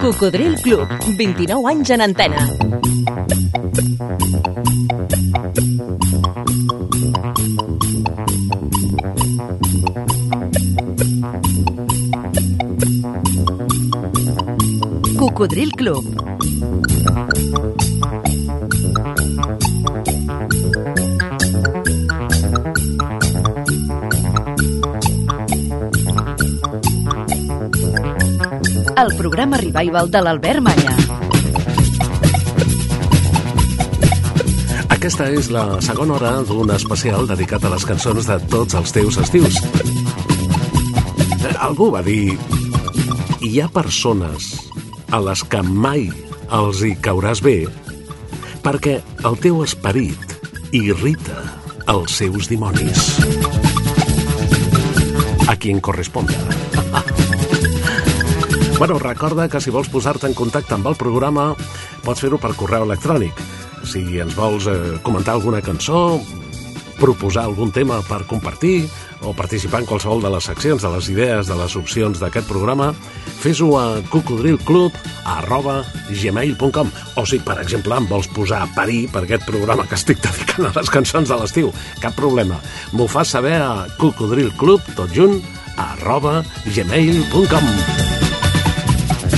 Cocodril Club, 29 anys en antena. Cocodril Club. Programa Revival de l'Albert Malla. Aquesta és la segona hora d'un especial dedicat a les cançons de tots els teus estius. Algú va dir... Hi ha persones a les que mai els hi cauràs bé perquè el teu esperit irrita els seus dimonis. A qui en corresponda. Bueno, recorda que si vols posar-te en contacte amb el programa pots fer-ho per correu electrònic. Si ens vols eh, comentar alguna cançó, proposar algun tema per compartir o participar en qualsevol de les seccions, de les idees, de les opcions d'aquest programa, fes-ho a cocodrilclub arroba gmail.com o si, per exemple, em vols posar a parir per aquest programa que estic dedicant a les cançons de l'estiu, cap problema. M'ho fas saber a cocodrilclub, tot junt, arroba gmail.com.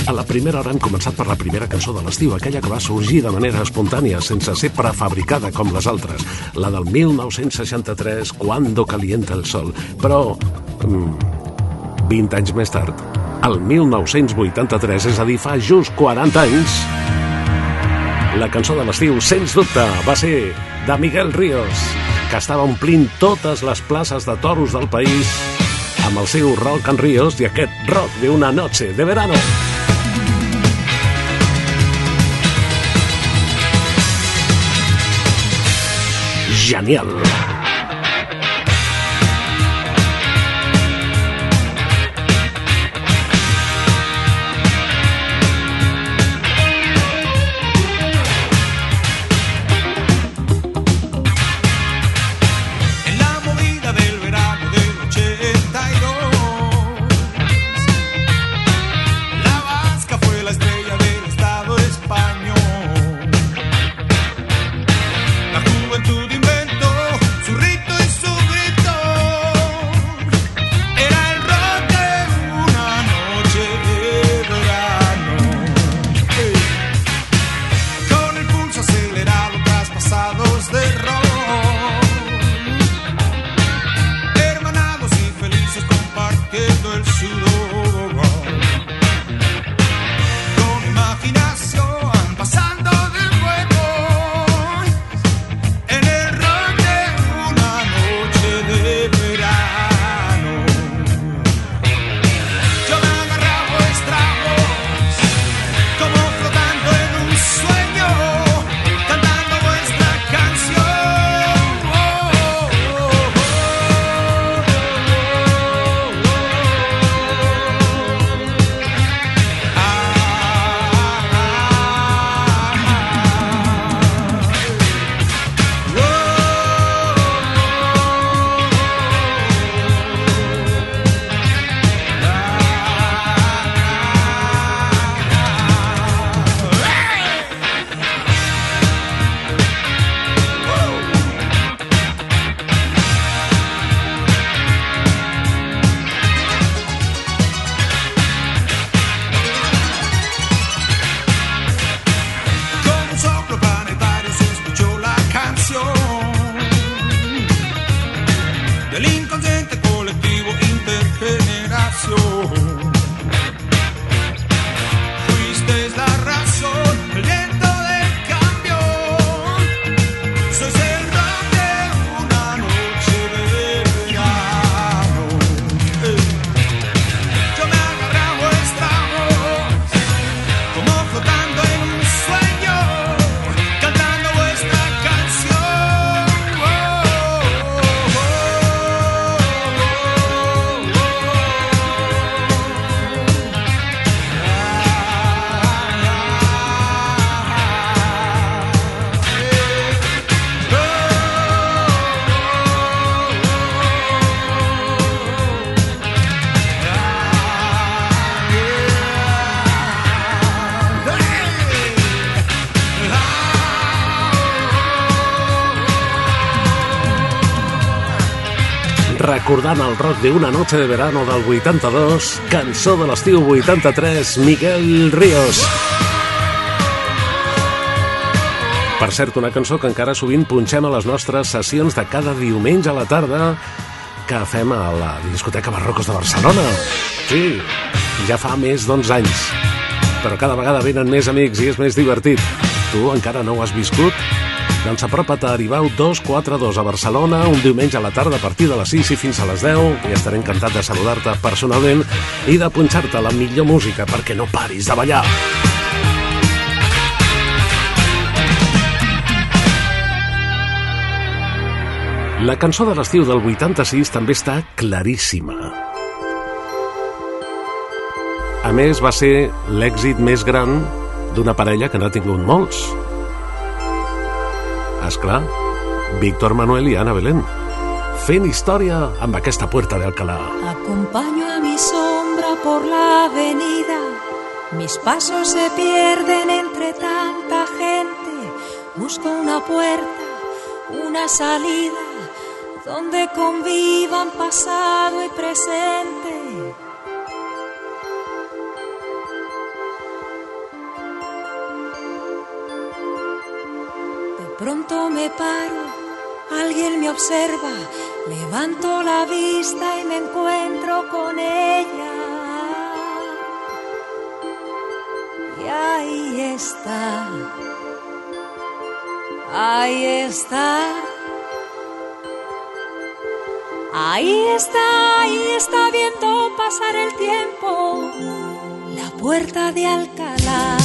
A la primera hora hem començat per la primera cançó de l'estiu, aquella que va sorgir de manera espontània, sense ser prefabricada com les altres, la del 1963, Cuando calienta el sol. Però, mm, 20 anys més tard, el 1983, és a dir, fa just 40 anys, la cançó de l'estiu, sens dubte, va ser de Miguel Ríos, que estava omplint totes les places de toros del país amb el seu Rock and Ríos i aquest rock de una noche de verano. Genial. Recordant el rock de Una noche de verano del 82, cançó de l'estiu 83, Miguel Ríos. Per cert, una cançó que encara sovint punxem a les nostres sessions de cada diumenge a la tarda que fem a la discoteca Barrocos de Barcelona. Sí, ja fa més d'11 anys. Però cada vegada venen més amics i és més divertit. Tu encara no ho has viscut? Doncs apropa't a Aribau 242 a Barcelona un diumenge a la tarda a partir de les 6 i fins a les 10 i estaré encantat de saludar-te personalment i de punxar-te la millor música perquè no paris de ballar. La cançó de l'estiu del 86 també està claríssima. A més, va ser l'èxit més gran d'una parella que n'ha tingut molts. És clar, Víctor Manuel i Ana Belén, fent història amb aquesta puerta de Alcalá. Acompaño a mi sombra por la avenida, mis pasos se pierden entre tanta gente, busco una puerta, una salida, donde convivan pasado y presente. Pronto me paro, alguien me observa, levanto la vista y me encuentro con ella. Y ahí está, ahí está. Ahí está, ahí está viendo pasar el tiempo, la puerta de Alcalá.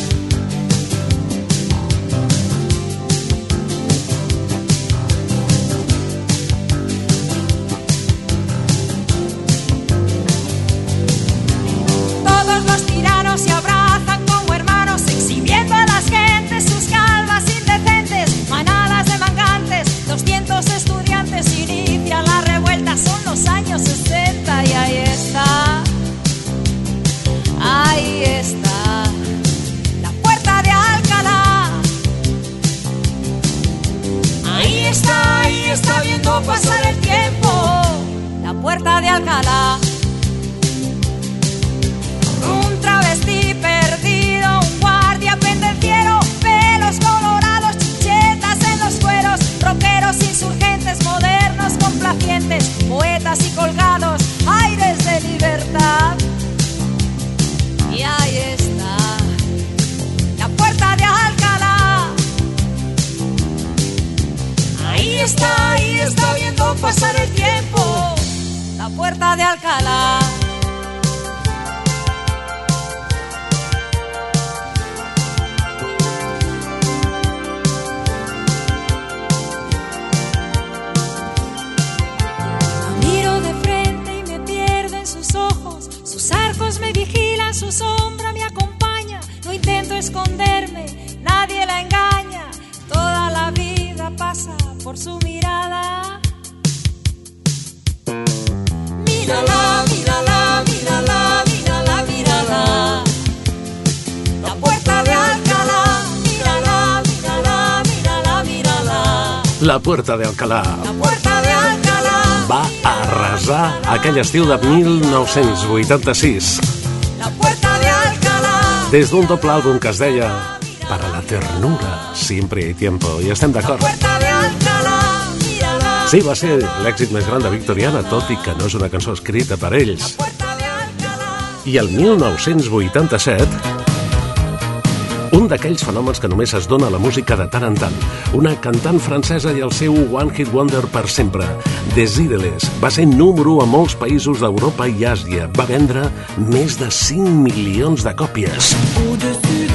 Puerta de Alcalá. La puerta de Alcalá. Va arrasar aquell estiu de 1986. La puerta de Alcalá. Des d'un doble àlbum que es deia Para la ternura siempre hay tiempo. I estem d'acord. Sí, va ser l'èxit més gran de Victoriana, tot i que no és una cançó escrita per ells. I el 1987, un d'aquells fenòmens que només es dona a la música de tant en tant. Una cantant francesa i el seu One Hit Wonder per sempre, Desireles, va ser número 1 a molts països d'Europa i Àsia. Va vendre més de 5 milions de còpies. Au-dessus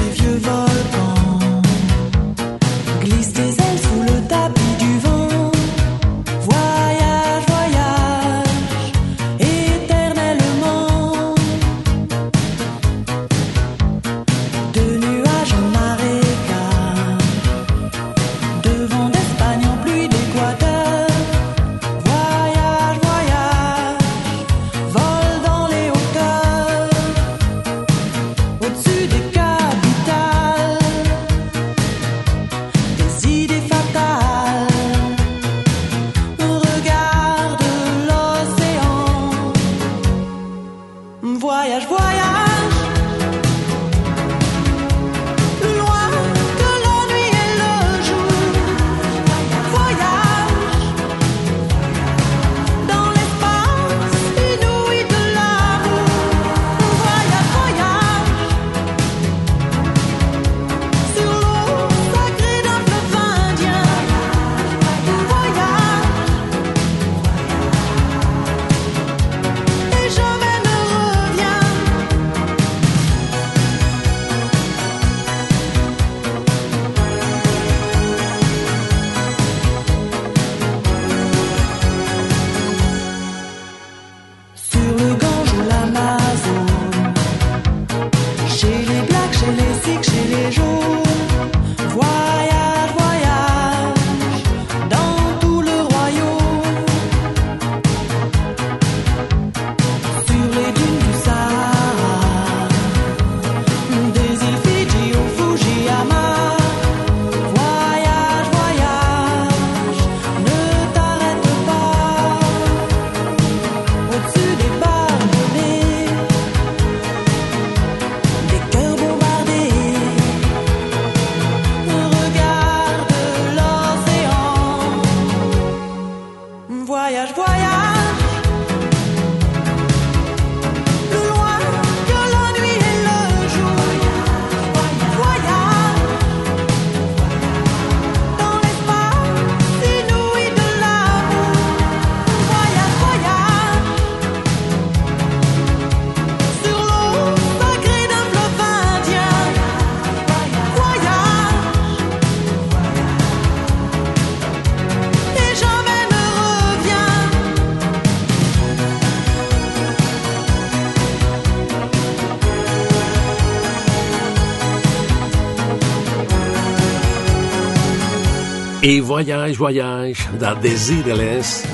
I Voyage, Voyage, de Desireles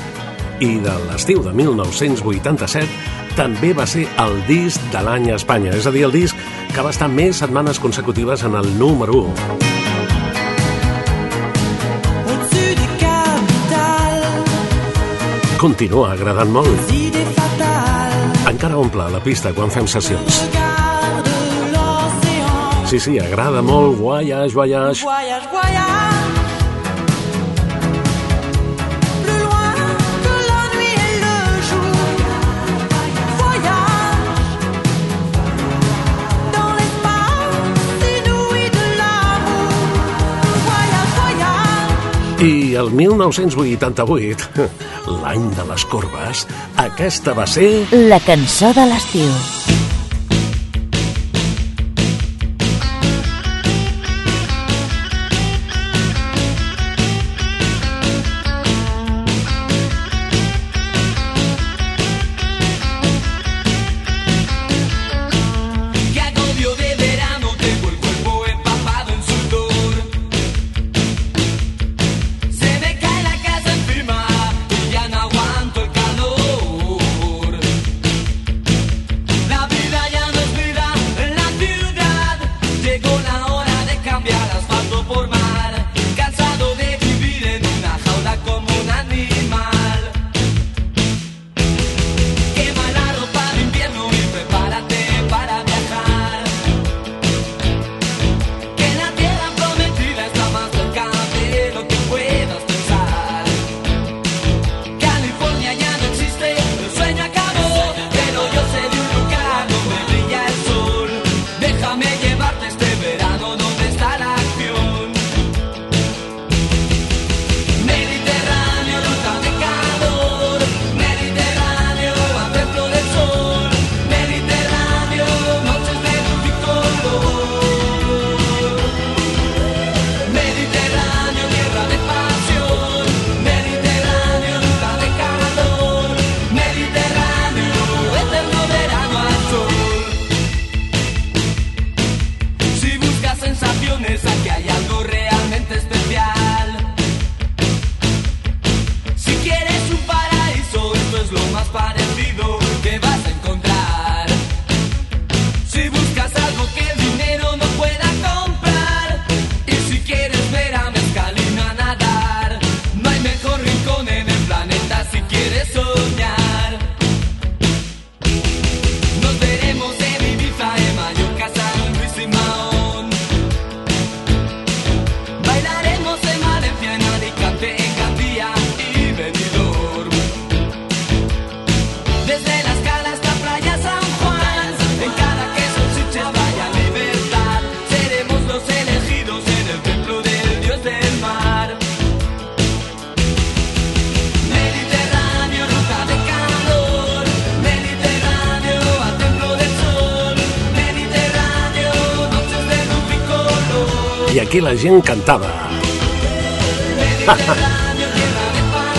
i de l'estiu de 1987 també va ser el disc de l'any a Espanya, és a dir, el disc que va estar més setmanes consecutives en el número 1. Au-dessus des capitales, Continua agradant molt. Encara omple la pista quan fem sessions. Sí, sí, agrada molt Voyage, Voyage. Voyage, voyage. El 1988, l'any de les corbes, aquesta va ser... La cançó de l'estiu. Aquí la gent cantava.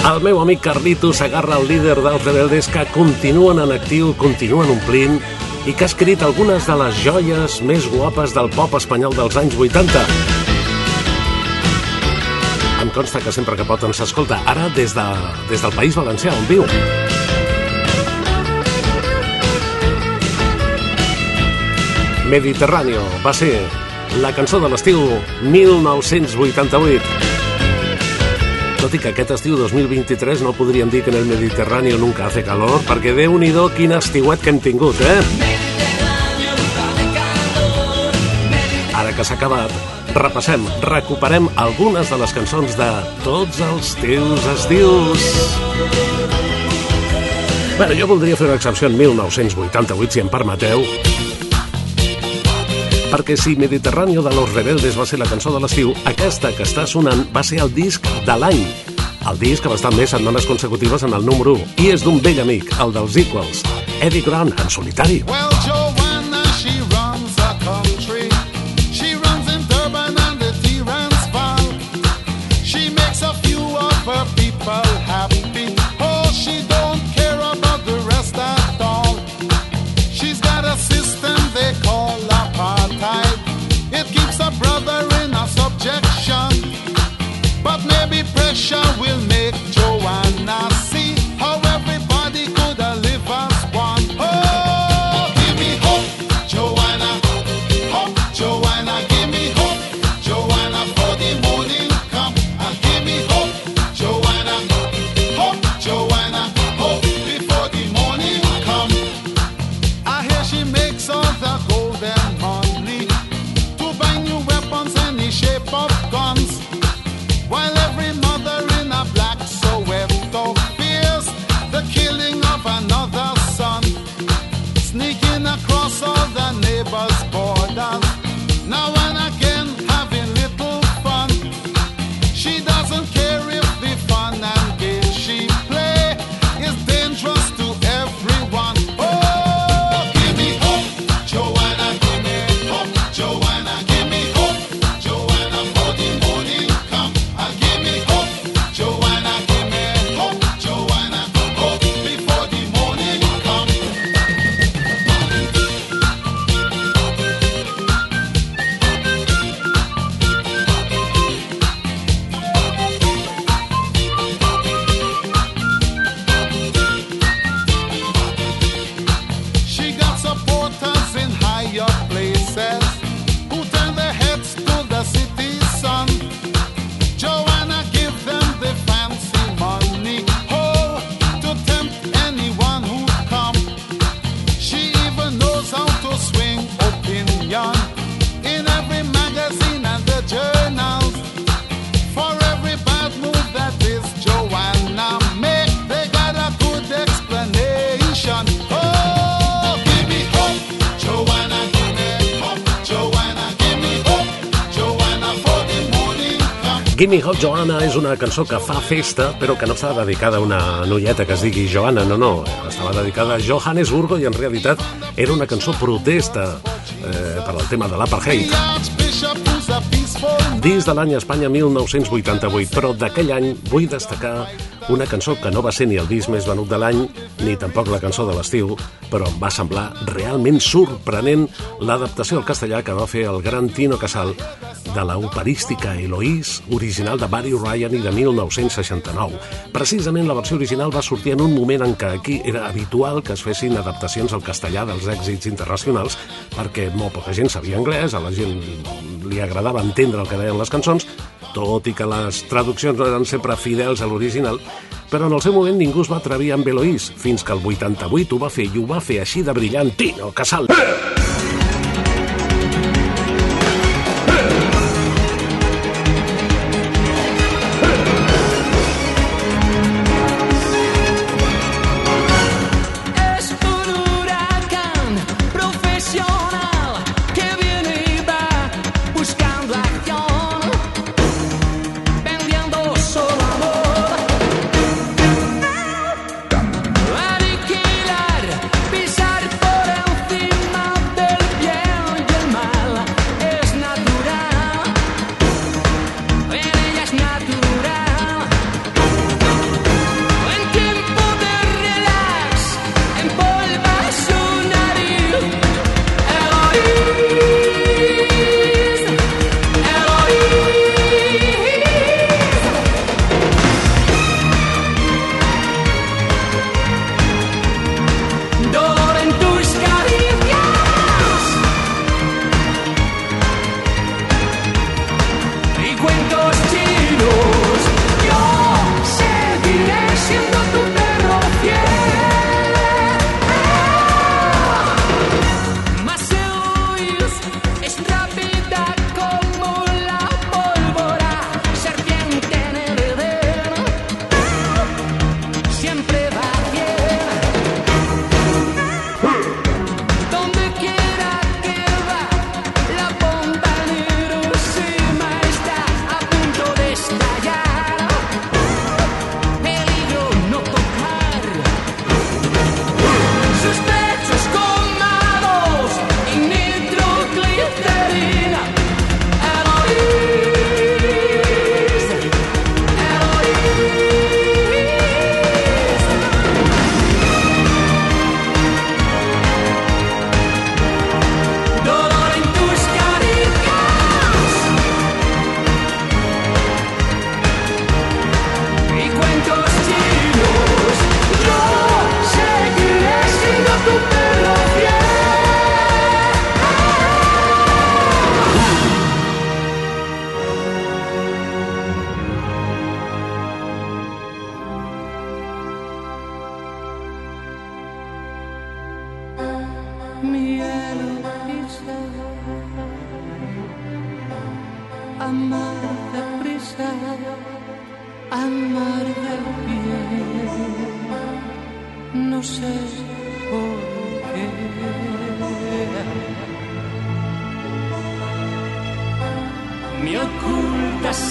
El meu amic Carlito s'agarra al líder dels rebeldes que continuen en actiu, continuen omplint i que ha escrit algunes de les joies més guapes del pop espanyol dels anys 80. Em consta que sempre que pot ens escolta, ara des, de, des del País Valencià, on viu. Mediterráneo va ser la cançó de l'estiu 1988. Tot i que aquest estiu 2023 no podríem dir que en el Mediterráneo nunca hace calor, perquè déu nhi quin estiuet que hem tingut, eh? Ara que s'ha acabat, repassem, recuperem algunes de les cançons de tots els teus estius. Bé, jo voldria fer una excepció en 1988, si em permeteu, perquè si Mediterráneo de los Rebeldes va ser la cançó de l'estiu, aquesta que està sonant va ser el disc de l'any. El disc va estar més setmanes consecutives en el número 1 i és d'un vell amic, el dels Equals, Eddie Grant, en solitari. Well, pressure will Gimme Hot Joanna és una cançó que fa festa, però que no està dedicada a una noieta que es digui Joanna, no, no. Estava dedicada a Johannesburgo i en realitat era una cançó protesta eh, per al tema de l'apartheid. Dins de l'any Espanya 1988, però d'aquell any vull destacar una cançó que no va ser ni el disc més venut de l'any, ni tampoc la cançó de l'estiu, però em va semblar realment sorprenent l'adaptació al castellà que va fer el gran Tino Casal de la operística Eloís, original de Barry Ryan i de 1969. Precisament la versió original va sortir en un moment en què aquí era habitual que es fessin adaptacions al castellà dels èxits internacionals perquè molt poca gent sabia anglès, a la gent li agradava entendre el que deien les cançons, tot i que les traduccions no eren sempre fidels a l'original, però en el seu moment ningú es va atrevir amb Eloís, fins que el 88 ho va fer i ho va fer així de brillant Tino Casal. Es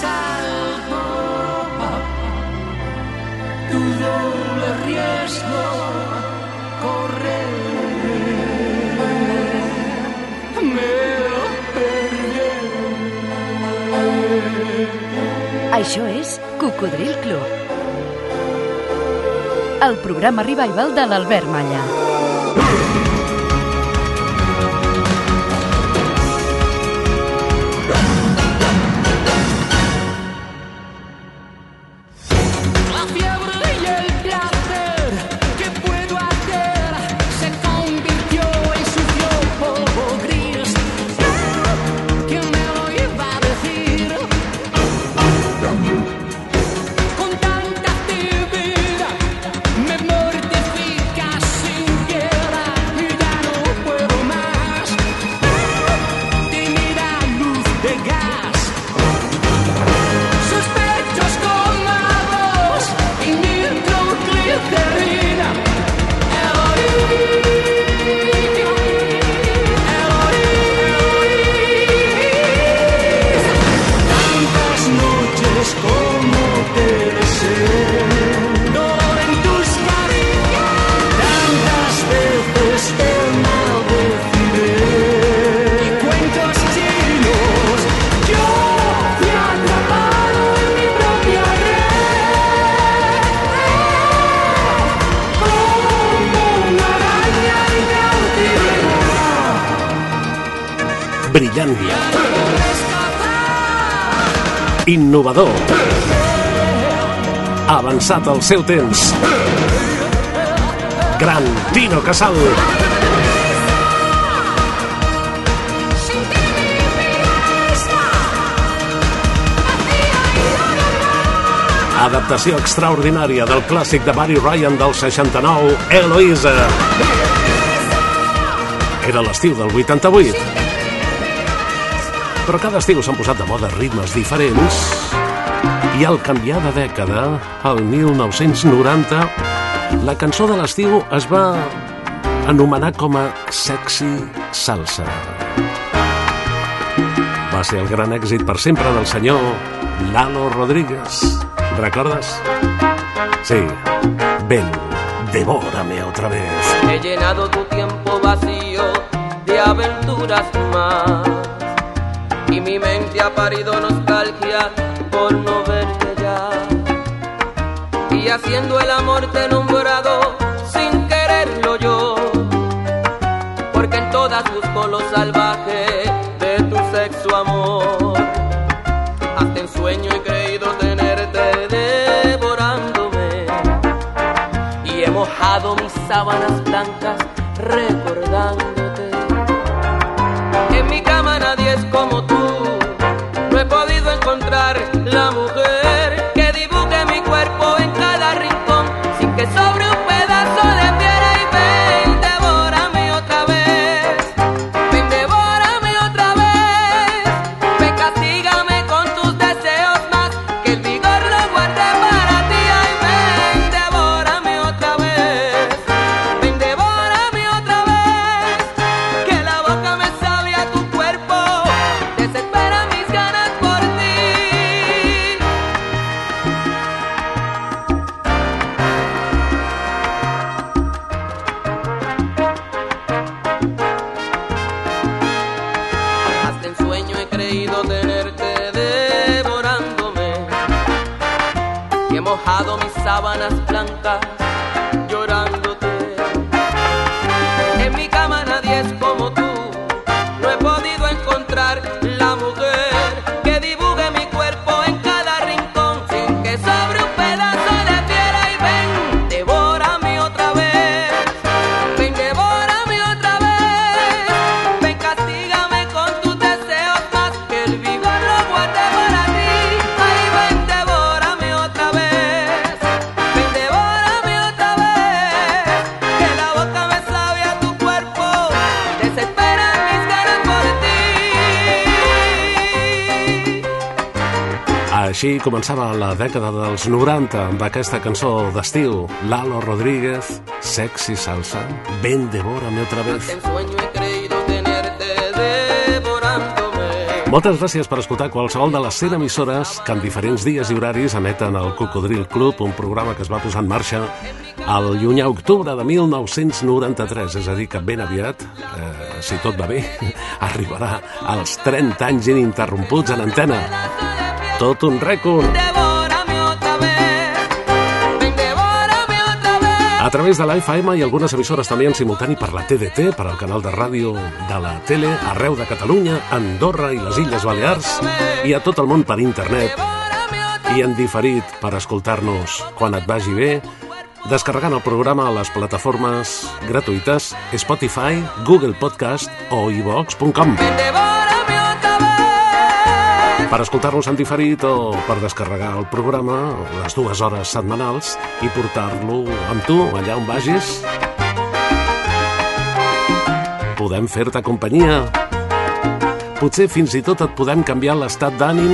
algo, tu doble riesgo, correr. Me Això és Cocodril Club. El programa revival de l'Albert Malla. Innovador, avançat al seu temps. Gran Tino Casal. Adaptació extraordinària del clàssic de Barry Ryan del 69, Eloïsa. Era l'estiu del 88. Però cada estiu s'han posat de moda ritmes diferents i al canviar de dècada, al 1990, la cançó de l'estiu es va anomenar com a Sexy Salsa. Va ser el gran èxit per sempre del senyor Lalo Rodríguez. Recordes? Sí. Ven, devórame otra vez. He llenado tu tiempo vacío de aventuras más. Y mi mente ha parido nostalgia por no verte ya. Y haciendo el amor te he nombrado sin quererlo yo. Porque en todas busco lo salvaje de tu sexo amor. Hasta en sueño he creído tenerte devorándome y he mojado mis sábanas blancas recordándote. Començava la dècada dels 90 amb aquesta cançó d'estiu, Lalo Rodríguez, Sexy Salsa, Ven, devórame otra vez. Moltes gràcies per escoltar qualsevol de les 100 emissores que en diferents dies i horaris emeten el Cocodril Club, un programa que es va posar en marxa al llunyà octubre de 1993, és a dir, que ben aviat, eh, si tot va bé, arribarà als 30 anys ininterromputs en antena. Tot un rècord! Devórame otra vez. Ven, devórame otra vez. A través de la FM i algunes emissores també en simultani per la TDT, per al canal de ràdio de la tele, arreu de Catalunya, Andorra i les Illes Balears, i a tot el món per internet, i en diferit per escoltar-nos quan et vagi bé, descarregant el programa a les plataformes gratuïtes Spotify, Google Podcast o iVox.com. vez. Per escoltar-nos en diferit o per descarregar el programa les dues hores setmanals i portar-lo amb tu allà on vagis. Podem fer-te companyia. Potser fins i tot et podem canviar l'estat d'ànim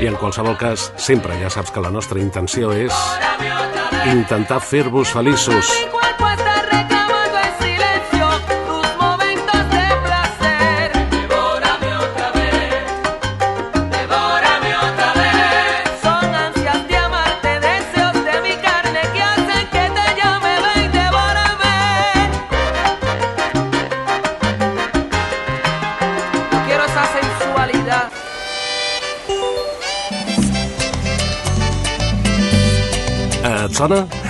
i en qualsevol cas, sempre ja saps que la nostra intenció és intentar fer-vos feliços.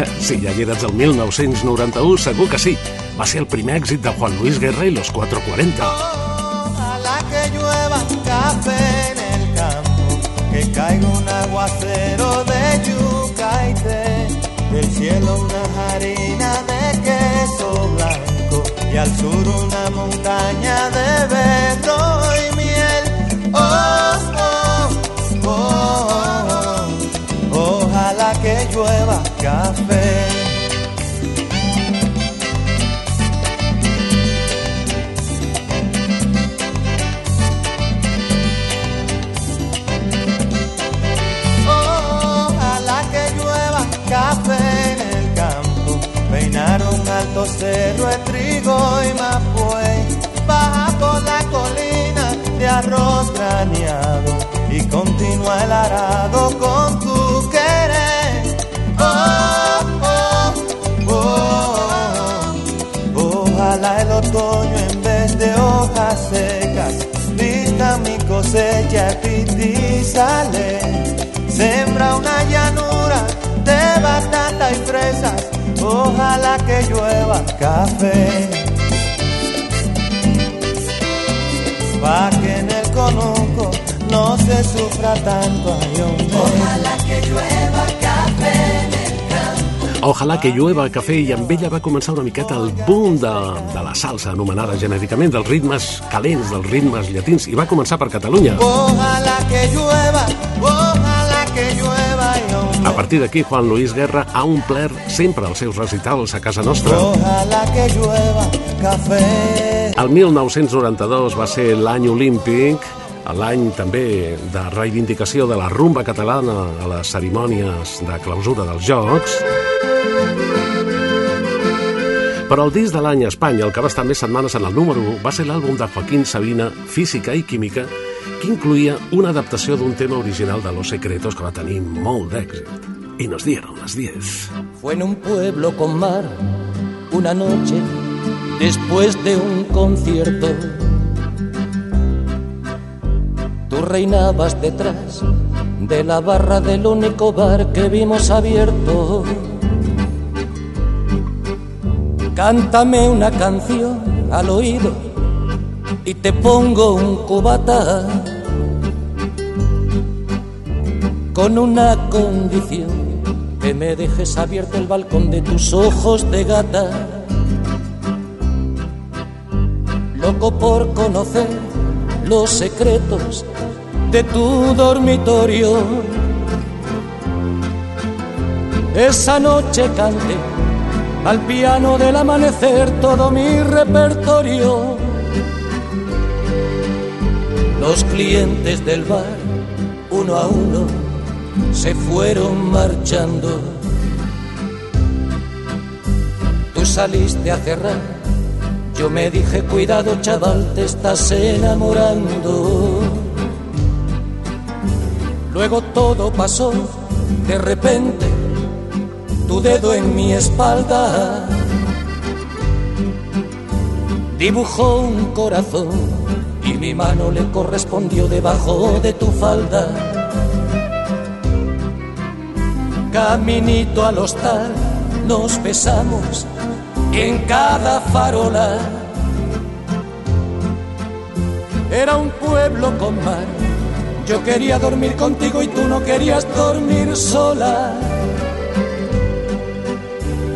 Si ja hi eres el 1991, segur que sí. Va ser el primer èxit de Juan Luis Guerra i los 440. Ojalá que llueva café en el campo, que caiga un aguacero de yuca y té, del cielo una harina de queso blanco y al sur una montaña de berro café. Ojalá que llueva café en el campo, peinar un alto cerro de trigo y mapuey, baja por la colina de arroz graneado y continúa el arado con tu otoño en vez de hojas secas vista mi cosecha y sale. Sembra una llanura de batata y fresas. Ojalá que llueva café. Pa' que en el conuco no se sufra tanto. ay. Ojalá que llueva Ojalà que llueva cafè i amb ella va començar una miqueta el boom de, de la salsa, anomenada genèricament dels ritmes calents, dels ritmes llatins, i va començar per Catalunya. Ojalá que llueva, ojalá que llueva. A partir d'aquí, Juan Luis Guerra ha omplert sempre els seus recitals a casa nostra. Ojalá que llueva café. El 1992 va ser l'any olímpic, l'any també de reivindicació de la rumba catalana a les cerimònies de clausura dels Jocs. Però el disc de l'any a Espanya, el que va estar més setmanes en el número 1, va ser l'àlbum de Joaquín Sabina, Física i Química, que incluïa una adaptació d'un tema original de Los Secretos que va tenir molt d'èxit. Y nos dieron las 10. Fue en un pueblo con mar, una noche después de un concierto. Tú reinabas detrás de la barra del único bar que vimos abierto. Cántame una canción al oído y te pongo un cubata con una condición que me dejes abierto el balcón de tus ojos de gata. Loco por conocer los secretos de tu dormitorio. Esa noche canté al piano del amanecer todo mi repertorio. Los clientes del bar, uno a uno se fueron marchando. Tú saliste a cerrar, yo me dije cuidado chaval, te estás enamorando. Luego todo pasó, de repente, tu dedo en mi espalda dibujó un corazón y mi mano le correspondió debajo de tu falda. Caminito al hostal nos besamos en cada farola. Era un pueblo con mar. Yo quería dormir contigo y tú no querías dormir sola.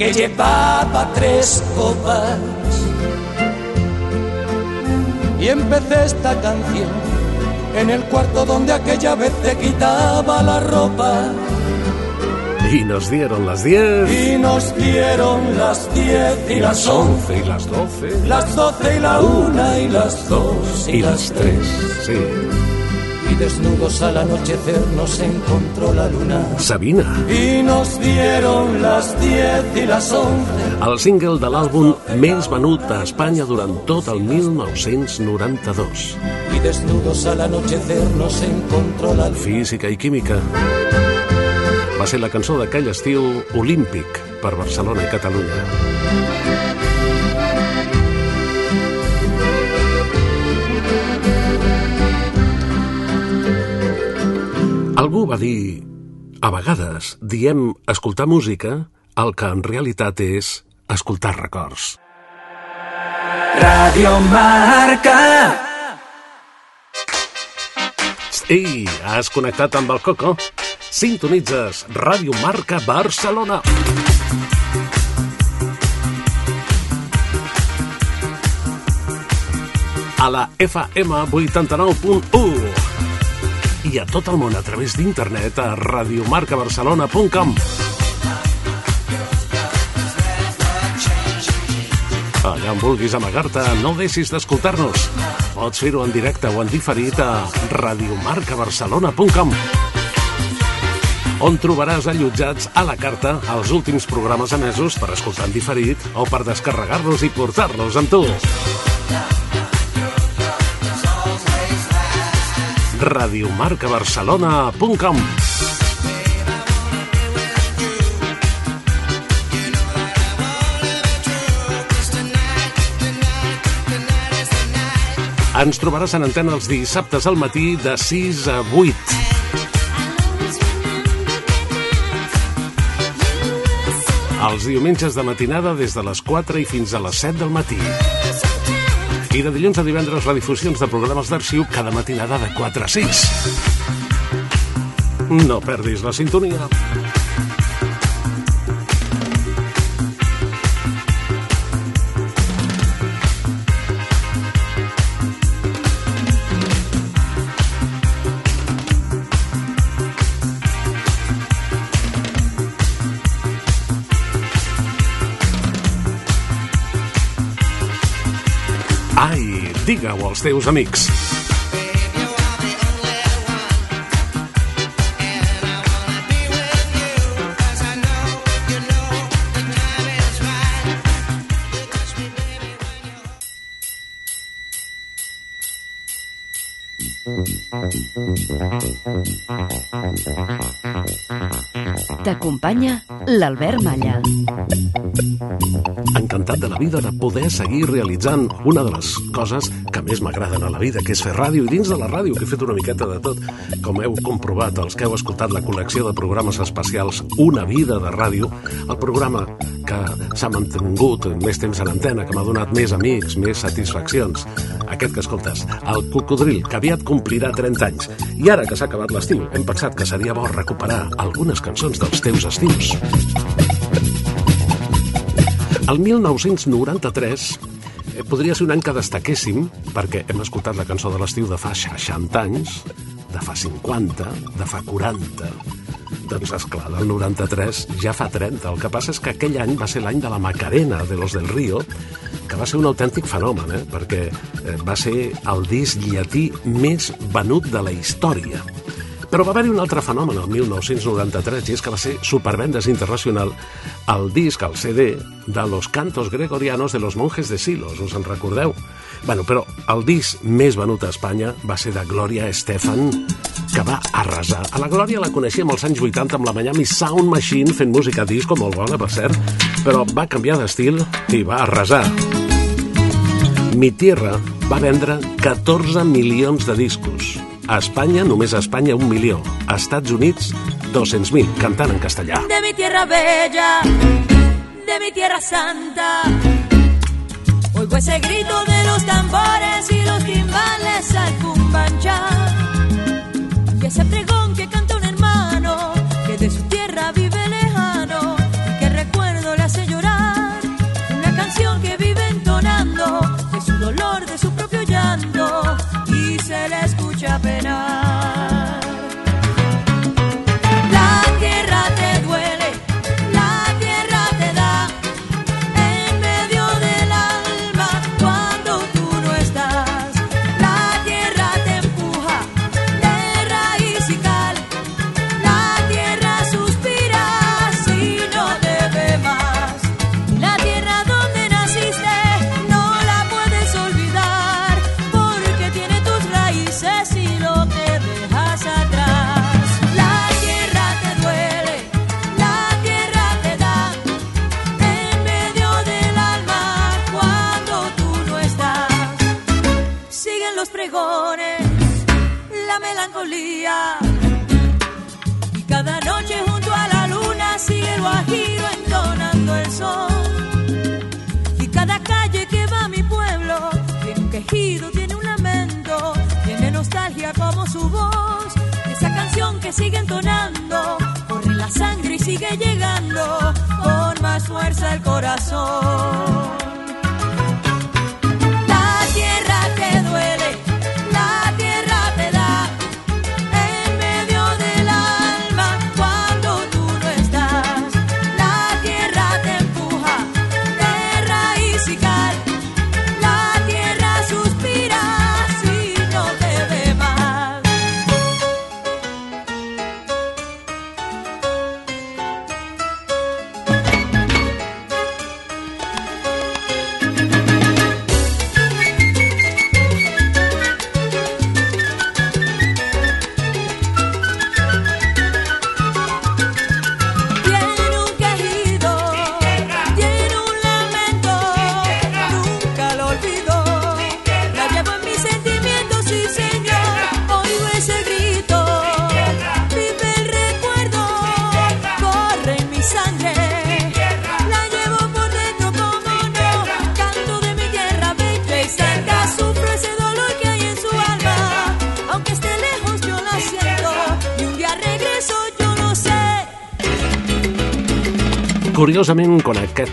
que llevaba tres copas. Y empecé esta canción en el cuarto donde aquella vez te quitaba la ropa. Y nos dieron las 10. Y nos dieron las 10 y las 11 y las 12. Las 12 y la 1 y las 2 y, Y las 3. 3. Sí. Desnudos al anochecer nos encontró la luna. Sabina. Y nos dieron las 10 y las 11. El single de l'àlbum més venut a Espanya durant tot el 1992. Y desnudos al anochecer nos encontró la luna. Física i química. Va ser la cançó d'aquell estil olímpic per Barcelona i Catalunya. Algú va dir... A vegades diem escoltar música el que en realitat és escoltar records. Radio Marca. Ei, has connectat amb el Coco? Sintonitzes Ràdio Marca Barcelona. A la FM 89.1 i a tot el món a través d'internet a radiomarcabarcelona.com Allà on vulguis amagar-te, no deixis d'escoltar-nos. Pots fer-ho en directe o en diferit a radiomarcabarcelona.com on trobaràs allotjats a la carta els últims programes emesos per escoltar en diferit o per descarregar-los i portar-los amb tu. radiomarcabarcelona.com Ens trobaràs en antena els dissabtes al matí de 6 a 8. Els diumenges de matinada des de les 4 i fins a les 7 del matí. I de dilluns a divendres redifusions de programes d'arxiu cada matinada de 4 a 6. No perdis la sintonia. Digue-ho als teus amics. T'acompanya l'Albert Malla. Encantat de la vida de poder seguir realitzant una de les coses que més m'agraden a la vida, que és fer ràdio, i dins de la ràdio, que he fet una miqueta de tot, com heu comprovat, els que heu escoltat la col·lecció de programes especials Una vida de ràdio, el programa que s'ha mantingut més temps en antena, que m'ha donat més amics, més satisfaccions. Aquest que escoltes, el Cocodril, que aviat complirà 30 anys. I ara que s'ha acabat l'estiu, hem pensat que seria bo recuperar algunes cançons dels teus estius. El 1993 eh, podria ser un any que destaquéssim perquè hem escoltat la cançó de l'estiu de fa 60 anys, de fa 50, de fa 40. Doncs, esclar, del 93 ja fa 30. El que passa és que aquell any va ser l'any de la Macarena de Los del Río, que va ser un autèntic fenomen, eh? perquè eh, va ser el disc llatí més venut de la història. Però va haver-hi un altre fenomen el 1993 i és que va ser supervendes internacional el disc, el CD, de Los Cantos Gregorianos de los Monjes de Silos, us en recordeu? Bueno, però el disc més venut a Espanya va ser de Gloria Estefan, que va arrasar. A la Glòria la coneixíem als anys 80 amb la Miami Sound Machine fent música disco molt bona, per cert, però va canviar d'estil i va arrasar. Mi Tierra va vendre 14 milions de discos. A Espanya, només a Espanya, un milió. A Estats Units, 200.000, cantant en castellà. de mi tierra bella, de mi tierra santa. Oigo ese grito de los tambores y los timbales al cumbanchar. Ese pregón que canta un hermano que de su tierra vive lejano y que recuerdo le hace llorar. Una canción que vive entonando de su dolor, de su propio llanto y se le escucha penar. Tiene un lamento, tiene nostalgia como su voz. Esa canción que sigue entonando, corre la sangre y sigue llegando con más fuerza el corazón.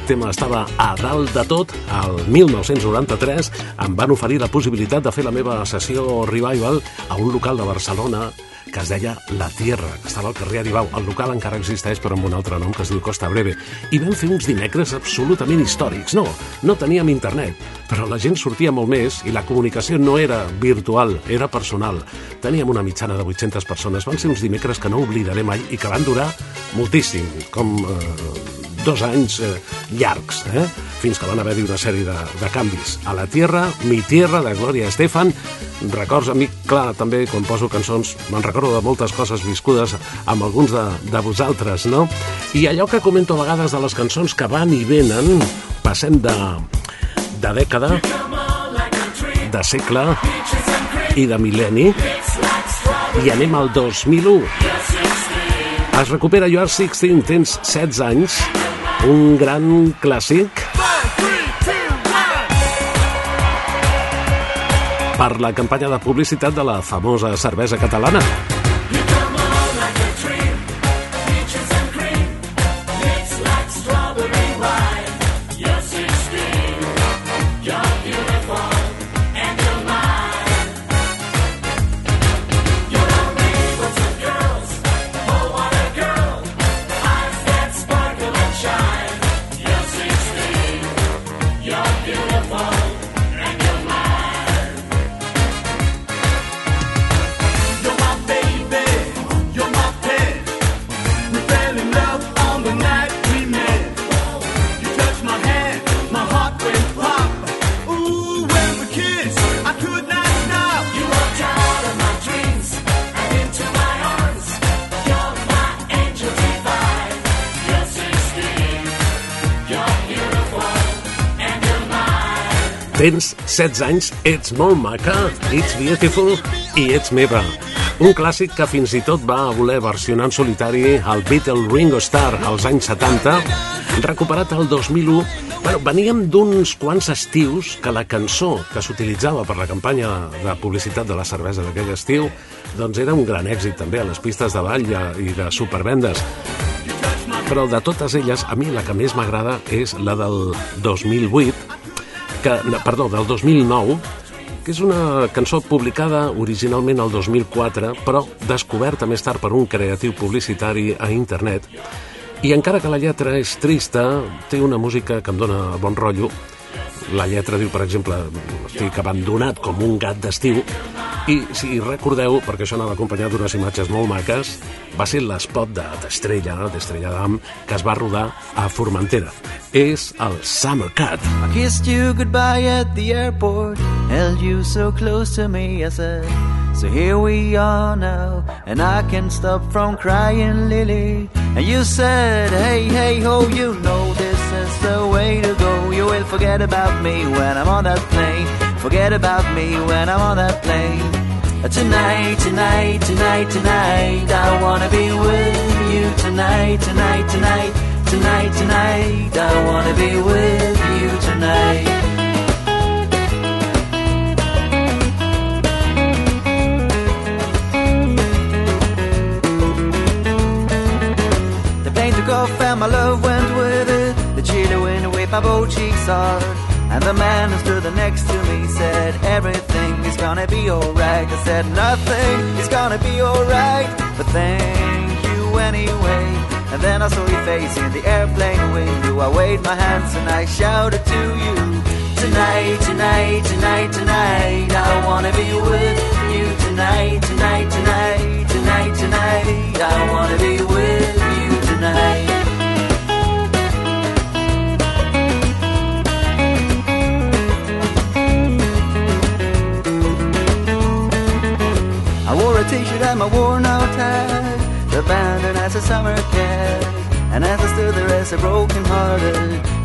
Tema estava a dalt de tot, al 1993 em van oferir la possibilitat de fer la meva sessió revival a un local de Barcelona que es deia La Tierra, que estava al carrer Aribau. El local encara existeix, però amb un altre nom que es diu Costa Breve. I vam fer uns dimecres absolutament històrics. No, no teníem internet, però la gent sortia molt més i la comunicació no era virtual, era personal. Teníem una mitjana de 800 persones. Van ser uns dimecres que no oblidaré mai i que van durar moltíssim, com eh, dos anys eh, llargs, eh? fins que van haver-hi una sèrie de, de canvis. A la Tierra, Mi Tierra, de Gloria Estefan, records a mi, clar, també quan poso cançons me'n recordo de moltes coses viscudes amb alguns de, de vosaltres, no? I allò que comento a vegades de les cançons que van i venen, passem de, de dècada, de segle i de mil·lenni, i anem al 2001. Es recupera You Are 16, tens 16 anys, un gran clàssic per la campanya de publicitat de la famosa cervesa catalana. Tens 16 anys, ets molt maca, ets beautiful i ets meva. Un clàssic que fins i tot va voler versionar en solitari el Beatle Ringo Starr als anys 70, recuperat el 2001. Bueno, veníem d'uns quants estius que la cançó que s'utilitzava per la campanya de publicitat de la cervesa d'aquell estiu doncs era un gran èxit també a les pistes de ball i de supervendes. Però de totes elles, a mi la que més m'agrada és la del 2008, que, perdó, del 2009, que és una cançó publicada originalment el 2004, però descoberta més tard per un creatiu publicitari a internet. I encara que la lletra és trista, té una música que em dóna bon rotllo. La lletra diu, per exemple, estic abandonat com un gat d'estiu, i si recordeu, perquè això anava acompanyat d'unes imatges molt maques, va ser l'espot de- d'Estrella, d'Estrella d'Am, que es va rodar a Formentera. És el Summer Cat. I kissed you goodbye at the airport, held you so close to me, I said. So here we are now, and I can't stop from crying, Lily. And you said, hey, hey, ho, you know this forget about me when I'm on that plane. Forget about me when I'm on that plane. Uh, Tonight, tonight, tonight, tonight, I wanna be with you tonight, tonight, tonight, tonight, tonight, I wanna be with you tonight. The pain took off and my love whipped my both cheeks hard. And the man who stood next to me said, Everything is gonna be alright. I said, Nothing is gonna be alright. But thank you anyway. And then I saw your face in the airplane window. I waved my hands and I shouted to you. Tonight, tonight, tonight, tonight. I wanna be with you tonight, tonight, tonight, tonight, tonight.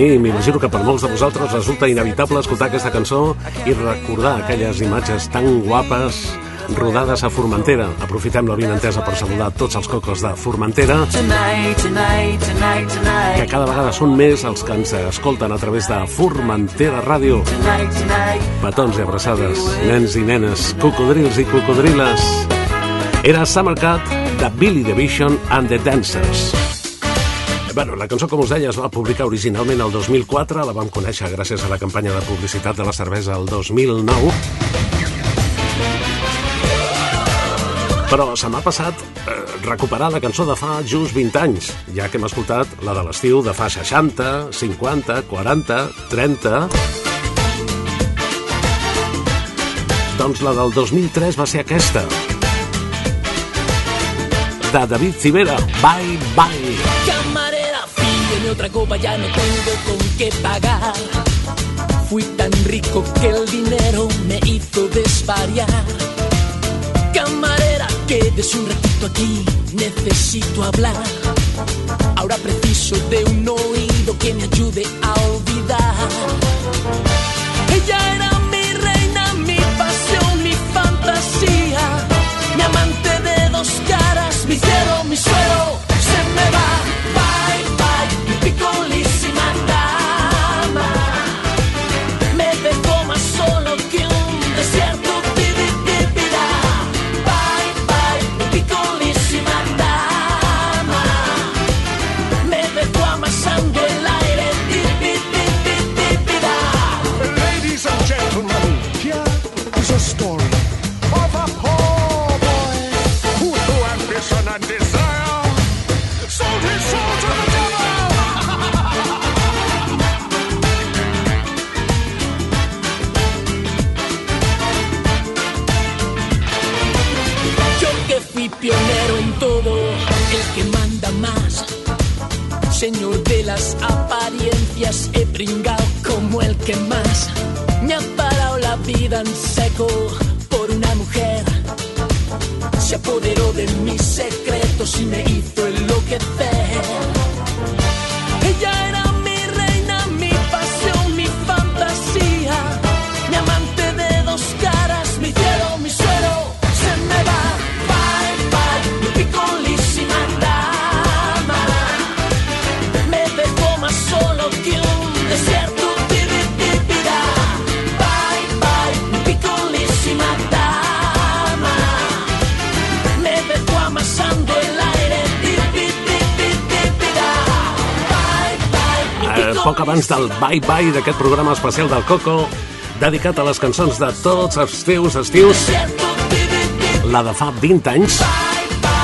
Mi, m'imagino que per molts de vosaltres resulta inevitable escoltar aquesta cançó i recordar aquelles imatges tan guapes rodades a Formentera. Aprofitem la vinentesa per saludar tots els cocos de Formentera, que cada vegada són més els que ens escolten a través de Formentera Ràdio. Petons i abraçades, nens i nenes, cocodrils i cocodriles. Era Summer Cat de Billy the Vision and the Dancers. Bueno, la cançó, com us deia, es va publicar originalment el 2004, la vam conèixer gràcies a la campanya de publicitat de la cervesa el 2009, però se m'ha passat eh, recuperar la cançó de fa just 20 anys, ja que hem escoltat la de l'estiu de fa 60, 50, 40, 30... Doncs la del 2003 va ser aquesta. De David Civera, Bye Bye. Camarera, pídeme otra copa, ya no tengo con qué pagar. Fui tan rico que el dinero me hizo desvariar. Camarera, quédese un ratito aquí, necesito hablar. Ahora preciso de un oído que me ayude a olvidar. Ella era la poc abans del Bye Bye d'aquest programa especial del Coco, dedicat a les cançons de tots els teus estius, la de fa 20 anys,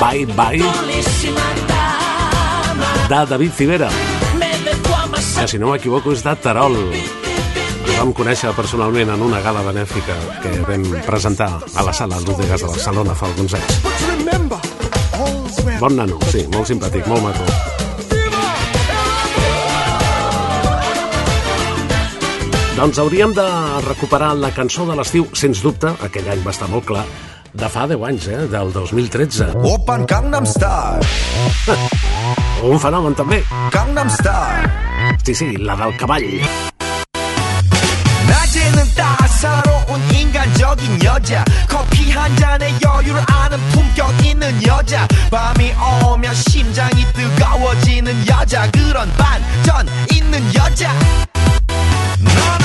Bye Bye, de David Civera, que si no m'equivoco és de Terol. El vam conèixer personalment en una gala benèfica que vam presentar a la sala Ludegas de Barcelona fa alguns anys. Bon nano, sí, molt simpàtic, molt maco. Doncs hauríem de recuperar la cançó de l'estiu, sens dubte, aquell any va estar molt clar, de fa 10 anys, eh, del 2013. 오빤 강남스타일 Un fenomen també. 강남스타일 Sí, sí, la del cavall. 낮에는 따사로운 인간적인 여자 커피 한 잔에 여유를 아는 품격 있는 여자 밤이 오면 심장이 뜨거워지는 여자 그런 반전 있는 여자 너는 선어해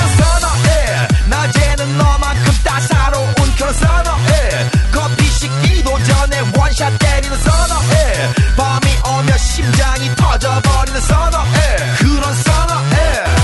낮에는 너만큼 따사로운 그런 선어해 커피 식기도 전에 원샷 때리는 선어해 밤이 오면 심장이 터져버리는 선어해 그런 선어해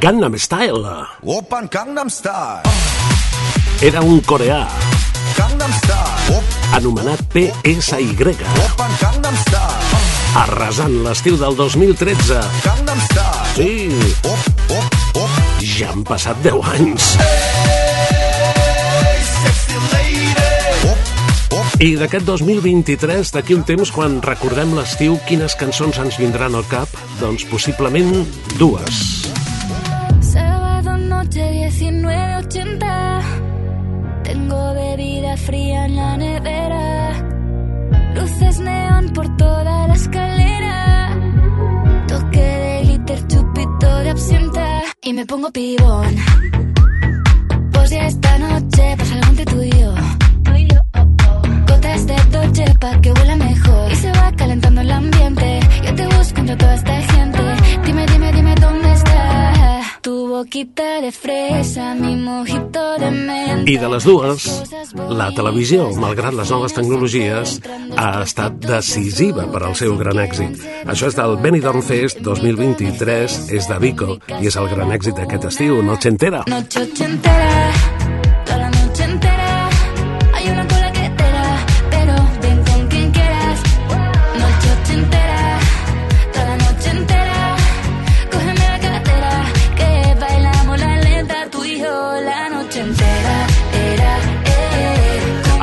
Gangnam Style. Open Gangnam Style. Era un coreà. Gangnam Style. Anomenat PSY. Open Gangnam Style. Arrasant l'estiu del 2013. Gangnam Style. Sí. Op, op, op. Ja han passat 10 anys. Hey, sexy. Op, i d'aquest 2023, d'aquí un temps, quan recordem l'estiu, quines cançons ens vindran al cap? Doncs possiblement dues. Sábado noche 1980. Tengo bebida fría en la nevera. Luces neón por toda la escalera. Toque de glitter, chupito de absenta. Y me pongo pibón. Pues ya esta noche pasa algo entre tú y yo. Gotas de Dolce pa' que huela mejor. Y se va calentando el ambiente. Yo te busco entre toda esta gente. Dime, dime, dime dónde está. Tu boquita de fresa, mi mojito de menta. I de les dues, la televisió, malgrat les noves tecnologies, ha estat decisiva per al seu gran èxit. Això és del Benidorm Fest 2023, és de Vico, i és el gran èxit d'aquest estiu, Noche Entera. Noche ochentera,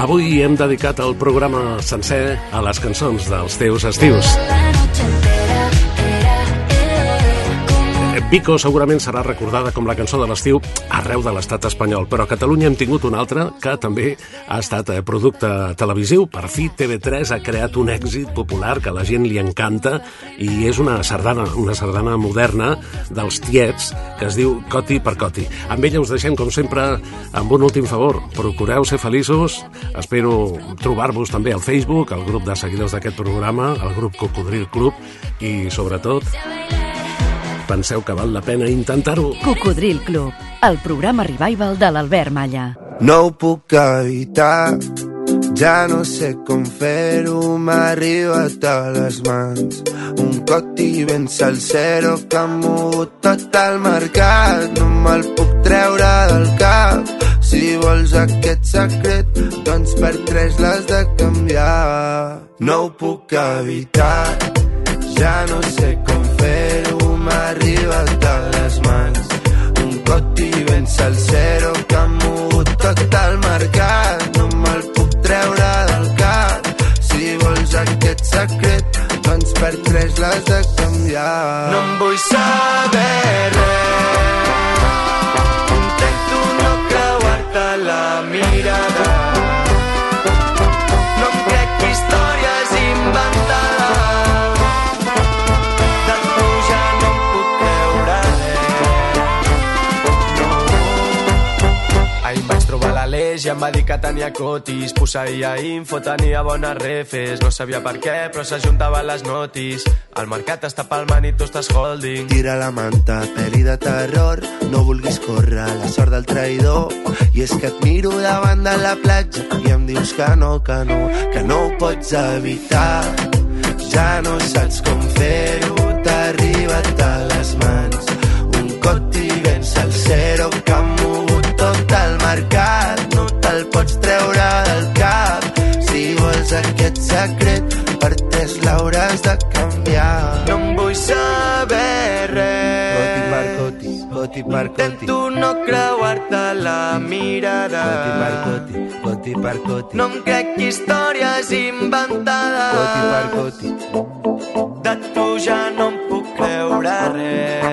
Avui hem dedicat el programa sencer a les cançons dels teus estius. Vico segurament serà recordada com la cançó de l'estiu arreu de l'estat espanyol, però a Catalunya hem tingut una altra que també ha estat eh, producte televisiu. Per fi TV3 ha creat un èxit popular que a la gent li encanta i és una sardana, una sardana moderna dels tiets que es diu Coti per Coti. Amb ella us deixem, com sempre, amb un últim favor. Procureu ser feliços. Espero trobar-vos també al Facebook, al grup de seguidors d'aquest programa, al grup Cocodril Club i, sobretot, penseu que val la pena intentar-ho. Cocodril Club, el programa revival de l'Albert Malla. No ho puc evitar, ja no sé com fer-ho, m'ha arribat a les mans. Un coti ben salsero que ha mogut tot el mercat, no me'l puc treure del cap. Si vols aquest secret, doncs per tres l'has de canviar. No ho puc evitar, ja no sé com fer-ho, m'ha arribat a les mans. Un coti ben salsero que ha mogut tot el mercat. No me'l puc treure del cap. Si vols aquest secret, doncs per tres l'has de canviar. No em vull saber res. l'Aleix i em va dir que tenia cotis. Posseïa info, tenia bones refes. No sabia per què, però s'ajuntaven les notis. El mercat està palmant i tu estàs holding. Tira la manta, pel·li de terror. No vulguis córrer la sort del traïdor. I és que et miro davant de la platja I em dius que no, que no Que no ho pots evitar. Ja no saps com fer-ho T'ha arribat a les mans secret Per tres l'hauràs de canviar. No em vull saber res. Coti per coti, coti per coti Intento no creuar-te la mirada. Coti per coti, coti per coti No em crec històries inventades. Coti per coti De tu ja no em puc creure res